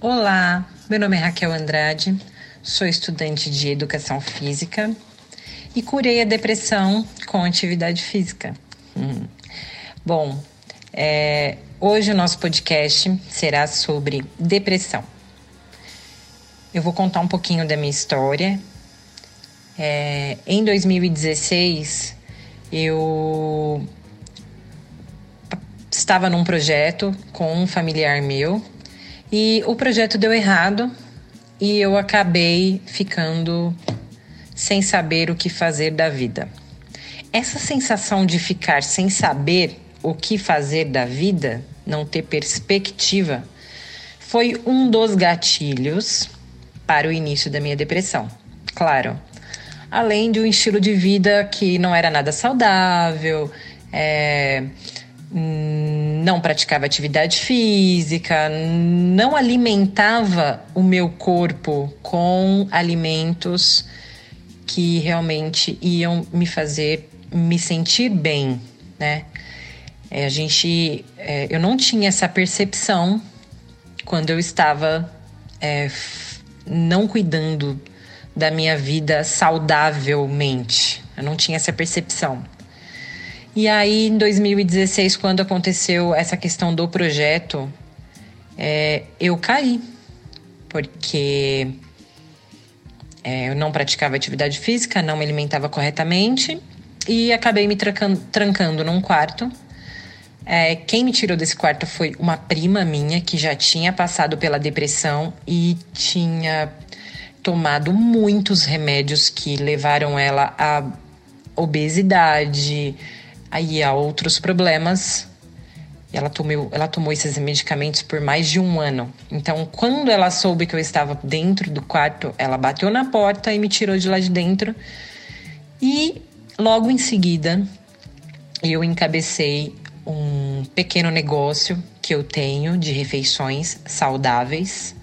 Olá, meu nome é Raquel Andrade, sou estudante de educação física e curei a depressão com atividade física. Hum. Bom, é, hoje o nosso podcast será sobre depressão. Eu vou contar um pouquinho da minha história. É, em 2016, eu estava num projeto com um familiar meu e o projeto deu errado e eu acabei ficando sem saber o que fazer da vida. Essa sensação de ficar sem saber o que fazer da vida, não ter perspectiva, foi um dos gatilhos para o início da minha depressão. Claro, além de um estilo de vida que não era nada saudável, é, não praticava atividade física, não alimentava o meu corpo com alimentos que realmente iam me fazer me sentir bem, né? É, a gente, é, eu não tinha essa percepção quando eu estava é, não cuidando da minha vida saudavelmente. Eu não tinha essa percepção. E aí, em 2016, quando aconteceu essa questão do projeto, é, eu caí, porque é, eu não praticava atividade física, não me alimentava corretamente e acabei me trancando, trancando num quarto. É, quem me tirou desse quarto foi uma prima minha que já tinha passado pela depressão e tinha tomado muitos remédios que levaram ela a obesidade, aí há outros problemas. Ela tomou, ela tomou esses medicamentos por mais de um ano. Então, quando ela soube que eu estava dentro do quarto, ela bateu na porta e me tirou de lá de dentro. E logo em seguida, eu encabecei um pequeno negócio que eu tenho de refeições saudáveis,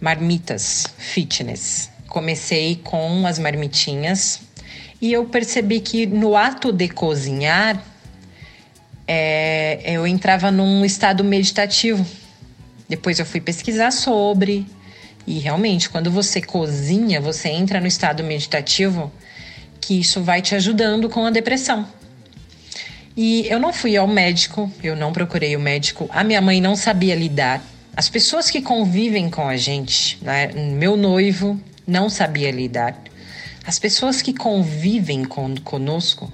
marmitas fitness. Comecei com as marmitinhas e eu percebi que no ato de cozinhar, é, eu entrava num estado meditativo. Depois eu fui pesquisar sobre. E realmente, quando você cozinha, você entra no estado meditativo, que isso vai te ajudando com a depressão. E eu não fui ao médico, eu não procurei o médico. A minha mãe não sabia lidar. As pessoas que convivem com a gente, né? meu noivo não sabia lidar. As pessoas que convivem com, conosco,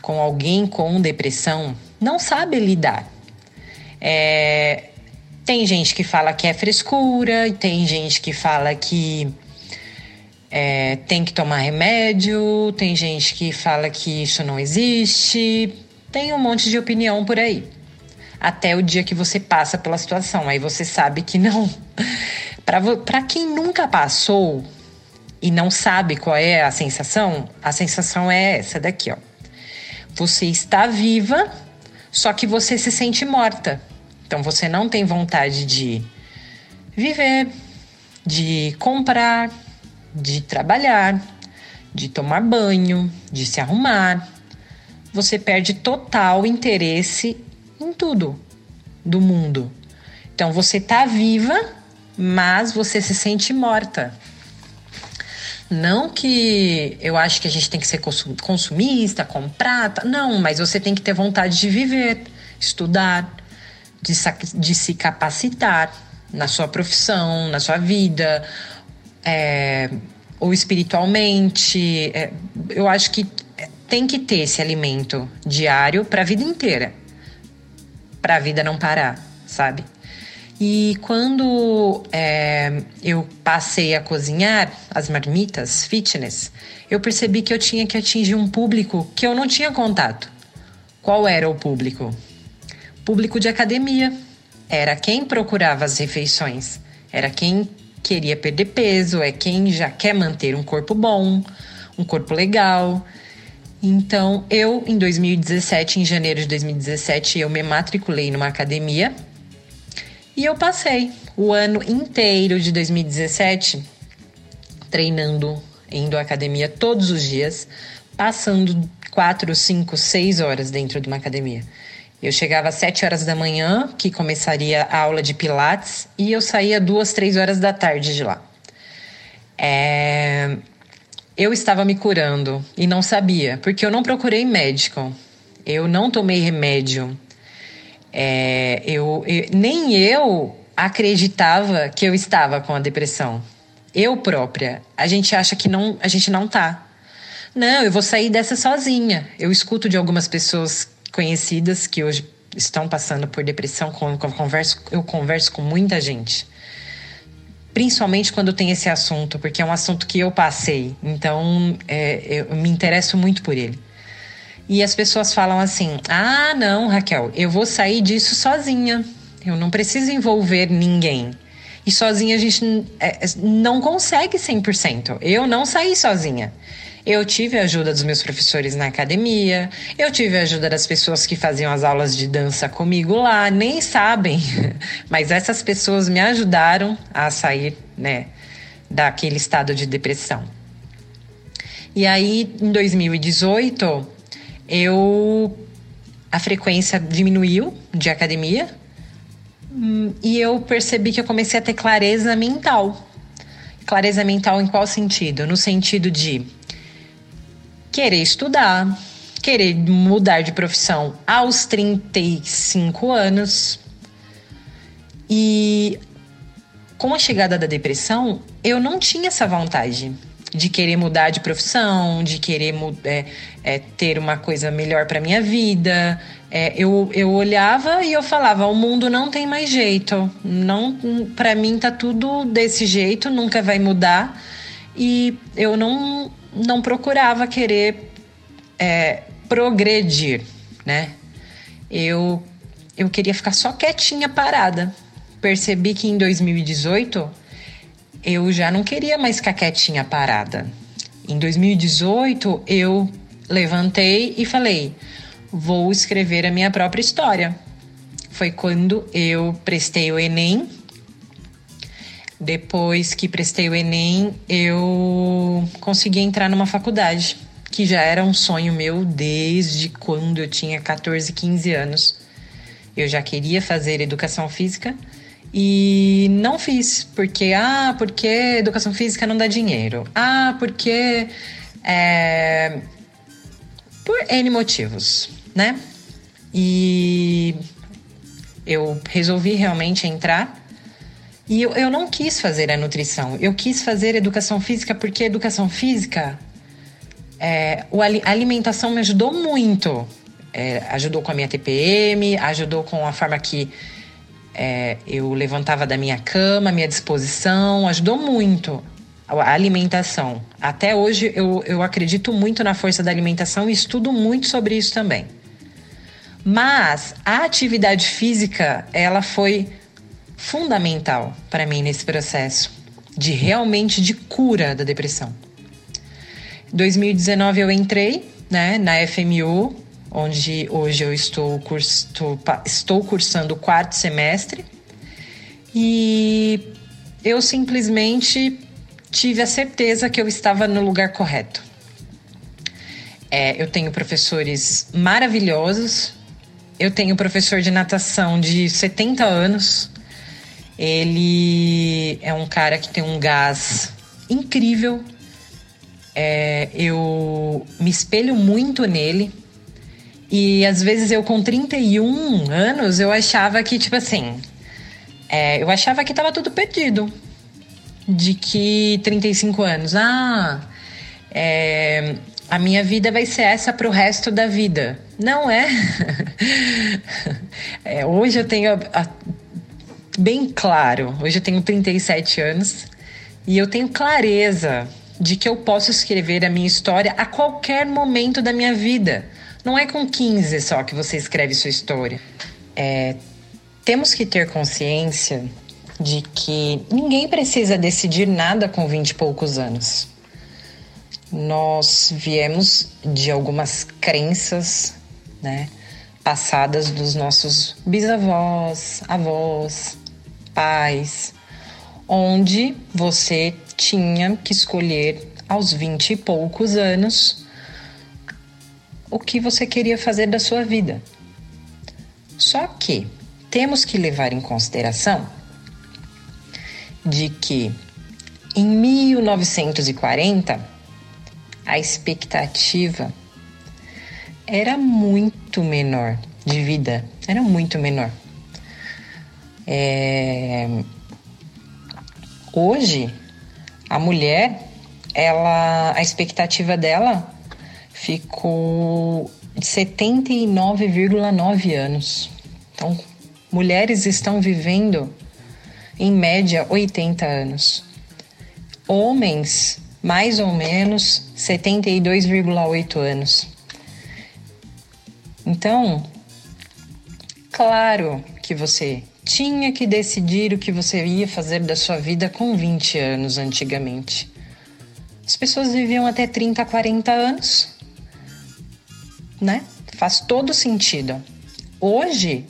com alguém com depressão, não sabem lidar. É, tem gente que fala que é frescura, tem gente que fala que é, tem que tomar remédio, tem gente que fala que isso não existe, tem um monte de opinião por aí. Até o dia que você passa pela situação, aí você sabe que não. Para quem nunca passou, e não sabe qual é a sensação, a sensação é essa daqui, ó. Você está viva, só que você se sente morta. Então você não tem vontade de viver, de comprar, de trabalhar, de tomar banho, de se arrumar. Você perde total interesse em tudo do mundo. Então você está viva, mas você se sente morta. Não que eu acho que a gente tem que ser consumista, comprar, tá? não, mas você tem que ter vontade de viver, estudar, de, de se capacitar na sua profissão, na sua vida, é, ou espiritualmente. É, eu acho que tem que ter esse alimento diário para a vida inteira, para a vida não parar, sabe? E quando é, eu passei a cozinhar as marmitas fitness, eu percebi que eu tinha que atingir um público que eu não tinha contato. Qual era o público? Público de academia. Era quem procurava as refeições. Era quem queria perder peso, é quem já quer manter um corpo bom, um corpo legal. Então, eu, em 2017, em janeiro de 2017, eu me matriculei numa academia e eu passei o ano inteiro de 2017 treinando, indo à academia todos os dias, passando quatro, cinco, seis horas dentro de uma academia. Eu chegava às 7 horas da manhã, que começaria a aula de Pilates, e eu saía duas, três horas da tarde de lá. É... Eu estava me curando e não sabia, porque eu não procurei médico, eu não tomei remédio. É... Eu, eu, nem eu acreditava que eu estava com a depressão. Eu própria. A gente acha que não, a gente não tá. Não, eu vou sair dessa sozinha. Eu escuto de algumas pessoas conhecidas que hoje estão passando por depressão, com, com, converso, eu converso com muita gente. Principalmente quando tem esse assunto, porque é um assunto que eu passei, então é, eu me interesso muito por ele. E as pessoas falam assim: ah, não, Raquel, eu vou sair disso sozinha, eu não preciso envolver ninguém. E sozinha a gente é, não consegue 100%. Eu não saí sozinha. Eu tive a ajuda dos meus professores na academia, eu tive a ajuda das pessoas que faziam as aulas de dança comigo lá, nem sabem, mas essas pessoas me ajudaram a sair, né, daquele estado de depressão. E aí, em 2018, eu a frequência diminuiu de academia hum, e eu percebi que eu comecei a ter clareza mental. Clareza mental em qual sentido? No sentido de querer estudar, querer mudar de profissão aos 35 anos. E com a chegada da depressão, eu não tinha essa vontade de querer mudar de profissão, de querer é, é, ter uma coisa melhor para minha vida. É, eu, eu olhava e eu falava: o mundo não tem mais jeito, não, para mim tá tudo desse jeito, nunca vai mudar. E eu não não procurava querer é, progredir, né? Eu, eu queria ficar só quietinha, parada. Percebi que em 2018 eu já não queria mais ficar quietinha, parada. Em 2018 eu levantei e falei: vou escrever a minha própria história. Foi quando eu prestei o Enem depois que prestei o Enem, eu consegui entrar numa faculdade, que já era um sonho meu desde quando eu tinha 14, 15 anos. Eu já queria fazer educação física e não fiz, porque, ah, porque educação física não dá dinheiro. Ah, porque. É, por N motivos, né? E eu resolvi realmente entrar e eu, eu não quis fazer a nutrição, eu quis fazer educação física porque educação física, é, a alimentação me ajudou muito. É, ajudou com a minha TPM, ajudou com a forma que é, eu levantava da minha cama, minha disposição, ajudou muito a alimentação. Até hoje eu, eu acredito muito na força da alimentação e estudo muito sobre isso também. Mas a atividade física, ela foi fundamental para mim nesse processo de realmente de cura da depressão. Em 2019 eu entrei, né, na FMU, onde hoje eu estou, curso, estou cursando o quarto semestre e eu simplesmente tive a certeza que eu estava no lugar correto. É, eu tenho professores maravilhosos, eu tenho professor de natação de 70 anos, ele é um cara que tem um gás incrível. É, eu me espelho muito nele. E às vezes eu, com 31 anos, eu achava que, tipo assim, é, eu achava que tava tudo perdido. De que 35 anos, ah, é, a minha vida vai ser essa pro resto da vida. Não é. é hoje eu tenho a, a, bem claro. Hoje eu tenho 37 anos e eu tenho clareza de que eu posso escrever a minha história a qualquer momento da minha vida. Não é com 15 só que você escreve sua história. É, temos que ter consciência de que ninguém precisa decidir nada com 20 e poucos anos. Nós viemos de algumas crenças, né, passadas dos nossos bisavós, avós, pais, onde você tinha que escolher aos vinte e poucos anos o que você queria fazer da sua vida. Só que temos que levar em consideração de que em 1940 a expectativa era muito menor de vida, era muito menor. É... Hoje, a mulher, ela, a expectativa dela ficou de 79,9 anos. Então, mulheres estão vivendo em média 80 anos. Homens, mais ou menos 72,8 anos. Então, claro que você tinha que decidir o que você ia fazer da sua vida com 20 anos antigamente. As pessoas viviam até 30, 40 anos, né? Faz todo sentido. Hoje,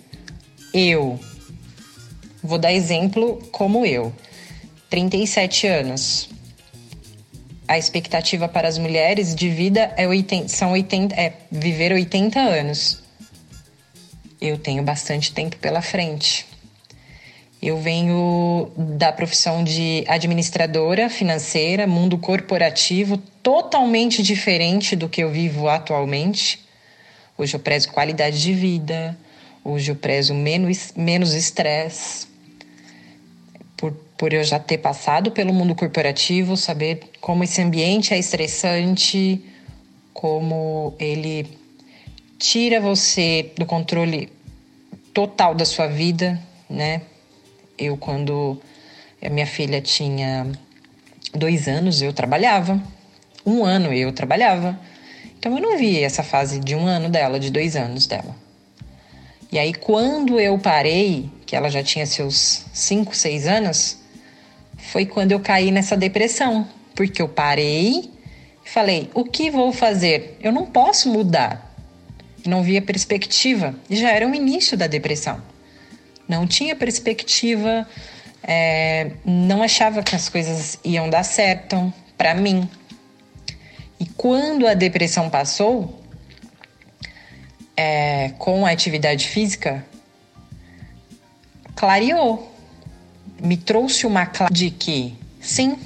eu vou dar exemplo como eu, 37 anos. A expectativa para as mulheres de vida é 80, são 80, é viver 80 anos. Eu tenho bastante tempo pela frente. Eu venho da profissão de administradora financeira, mundo corporativo, totalmente diferente do que eu vivo atualmente. Hoje eu prezo qualidade de vida, hoje eu prezo menos menos estresse. Por, por eu já ter passado pelo mundo corporativo, saber como esse ambiente é estressante, como ele tira você do controle total da sua vida, né? Eu, quando a minha filha tinha dois anos, eu trabalhava. Um ano eu trabalhava. Então eu não vi essa fase de um ano dela, de dois anos dela. E aí, quando eu parei, que ela já tinha seus cinco, seis anos, foi quando eu caí nessa depressão. Porque eu parei e falei: o que vou fazer? Eu não posso mudar. Não via perspectiva. E já era o início da depressão não tinha perspectiva, é, não achava que as coisas iam dar certo para mim. E quando a depressão passou, é, com a atividade física, clareou, me trouxe uma clareza de que sim,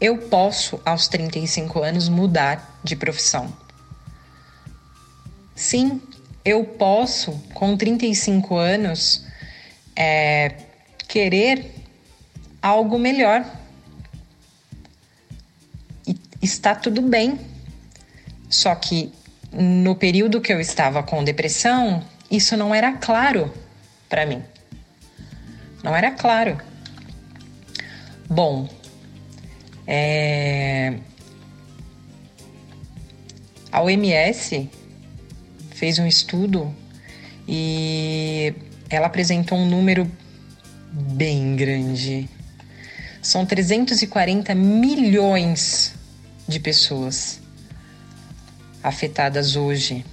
eu posso aos 35 anos mudar de profissão. Sim, eu posso, com 35 anos, é, querer algo melhor. Está tudo bem. Só que no período que eu estava com depressão, isso não era claro para mim. Não era claro. Bom, é... a OMS fez um estudo e ela apresentou um número bem grande. São 340 milhões de pessoas afetadas hoje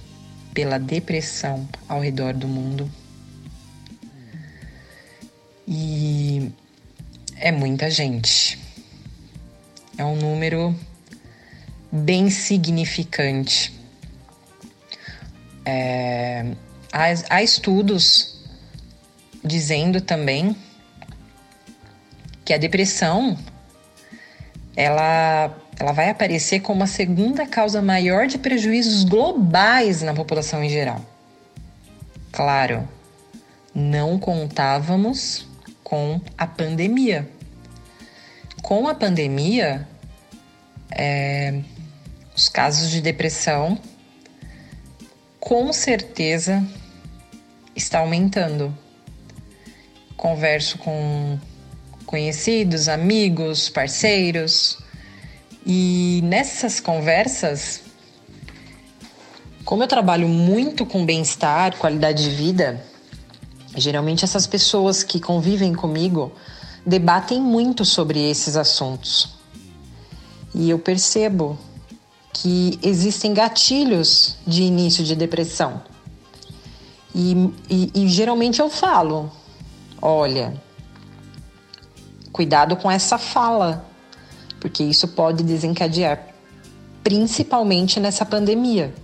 pela depressão ao redor do mundo. E é muita gente. É um número bem significante. É, há, há estudos dizendo também que a depressão ela, ela vai aparecer como a segunda causa maior de prejuízos globais na população em geral. Claro, não contávamos com a pandemia. Com a pandemia, é, os casos de depressão com certeza está aumentando. Converso com conhecidos, amigos, parceiros, e nessas conversas, como eu trabalho muito com bem-estar, qualidade de vida, geralmente essas pessoas que convivem comigo debatem muito sobre esses assuntos. E eu percebo que existem gatilhos de início de depressão. E, e, e geralmente eu falo: olha, cuidado com essa fala, porque isso pode desencadear, principalmente nessa pandemia.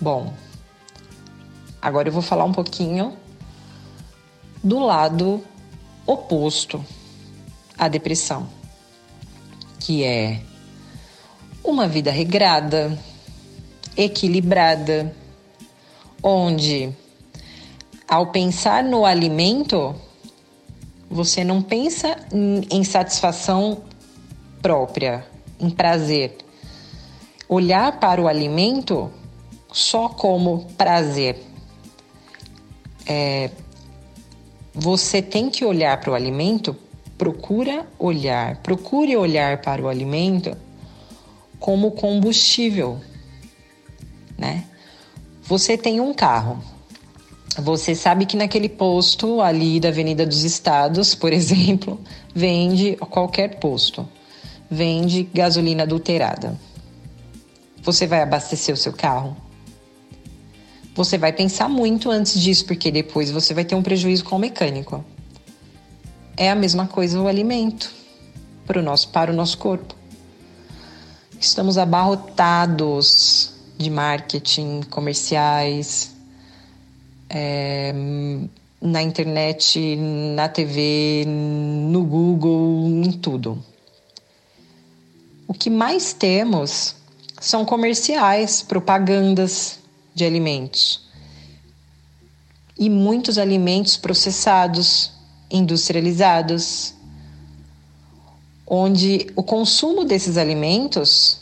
Bom, agora eu vou falar um pouquinho do lado oposto à depressão, que é uma vida regrada, equilibrada, onde ao pensar no alimento, você não pensa em satisfação própria, em prazer. Olhar para o alimento só como prazer. É, você tem que olhar para o alimento, procura olhar, procure olhar para o alimento como combustível, né? Você tem um carro, você sabe que naquele posto ali da Avenida dos Estados, por exemplo, vende qualquer posto, vende gasolina adulterada. Você vai abastecer o seu carro? Você vai pensar muito antes disso, porque depois você vai ter um prejuízo com o mecânico. É a mesma coisa o alimento para o nosso, para o nosso corpo. Estamos abarrotados de marketing, comerciais, é, na internet, na TV, no Google, em tudo. O que mais temos são comerciais, propagandas de alimentos e muitos alimentos processados, industrializados, onde o consumo desses alimentos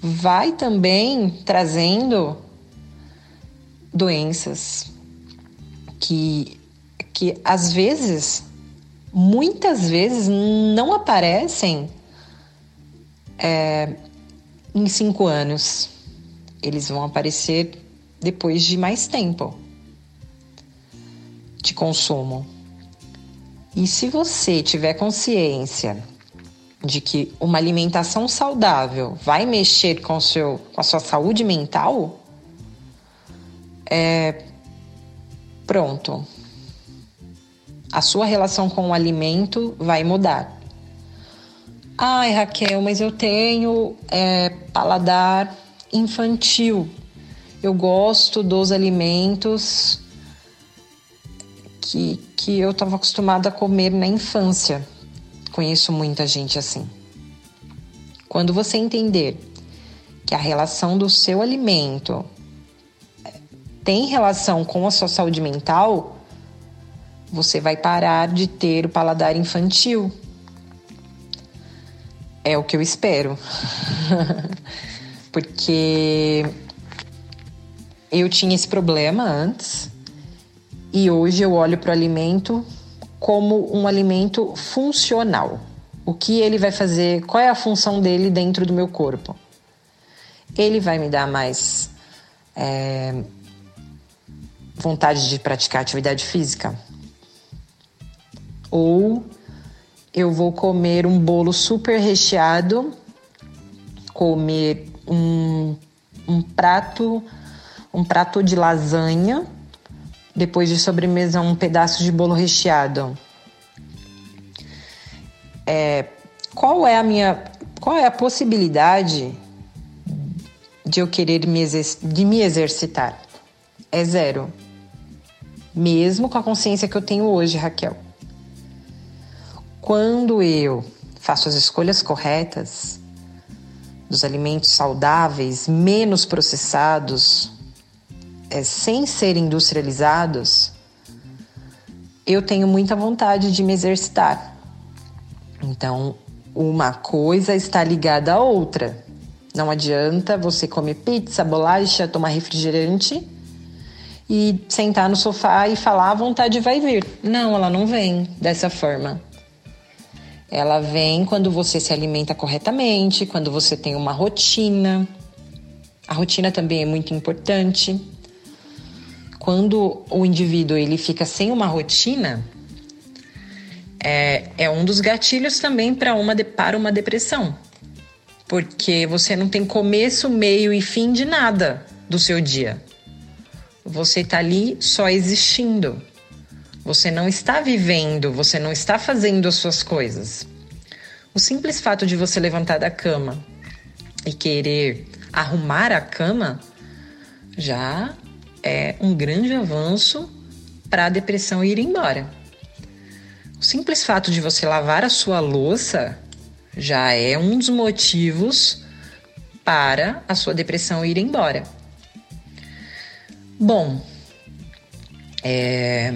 vai também trazendo doenças que, que às vezes, muitas vezes, não aparecem é, em cinco anos. Eles vão aparecer depois de mais tempo de consumo. E se você tiver consciência de que uma alimentação saudável vai mexer com, seu, com a sua saúde mental, é, pronto. A sua relação com o alimento vai mudar. Ai, Raquel, mas eu tenho é, paladar infantil. Eu gosto dos alimentos que, que eu estava acostumada a comer na infância. Conheço muita gente assim. Quando você entender que a relação do seu alimento tem relação com a sua saúde mental, você vai parar de ter o paladar infantil. É o que eu espero. Porque eu tinha esse problema antes e hoje eu olho para o alimento como um alimento funcional. O que ele vai fazer, qual é a função dele dentro do meu corpo? Ele vai me dar mais é, vontade de praticar atividade física. Ou eu vou comer um bolo super recheado, comer um, um prato, um prato de lasanha, depois de sobremesa um pedaço de bolo recheado. É, qual é a minha, qual é a possibilidade de eu querer me, de me exercitar? É zero mesmo com a consciência que eu tenho hoje, Raquel. Quando eu faço as escolhas corretas dos alimentos saudáveis, menos processados, é, sem ser industrializados, eu tenho muita vontade de me exercitar. Então, uma coisa está ligada à outra. Não adianta você comer pizza, bolacha, tomar refrigerante e sentar no sofá e falar a vontade vai vir. Não, ela não vem dessa forma. Ela vem quando você se alimenta corretamente, quando você tem uma rotina. A rotina também é muito importante. Quando o indivíduo ele fica sem uma rotina, é, é um dos gatilhos também para uma, para uma depressão. Porque você não tem começo, meio e fim de nada do seu dia. Você está ali só existindo. Você não está vivendo, você não está fazendo as suas coisas. O simples fato de você levantar da cama e querer arrumar a cama já é um grande avanço para a depressão ir embora. O simples fato de você lavar a sua louça já é um dos motivos para a sua depressão ir embora. Bom, é,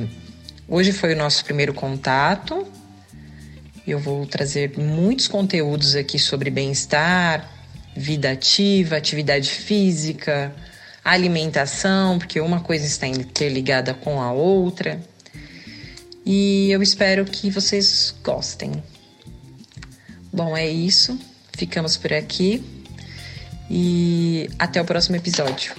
hoje foi o nosso primeiro contato. Eu vou trazer muitos conteúdos aqui sobre bem-estar, vida ativa, atividade física, alimentação, porque uma coisa está interligada com a outra. E eu espero que vocês gostem. Bom, é isso. Ficamos por aqui e até o próximo episódio.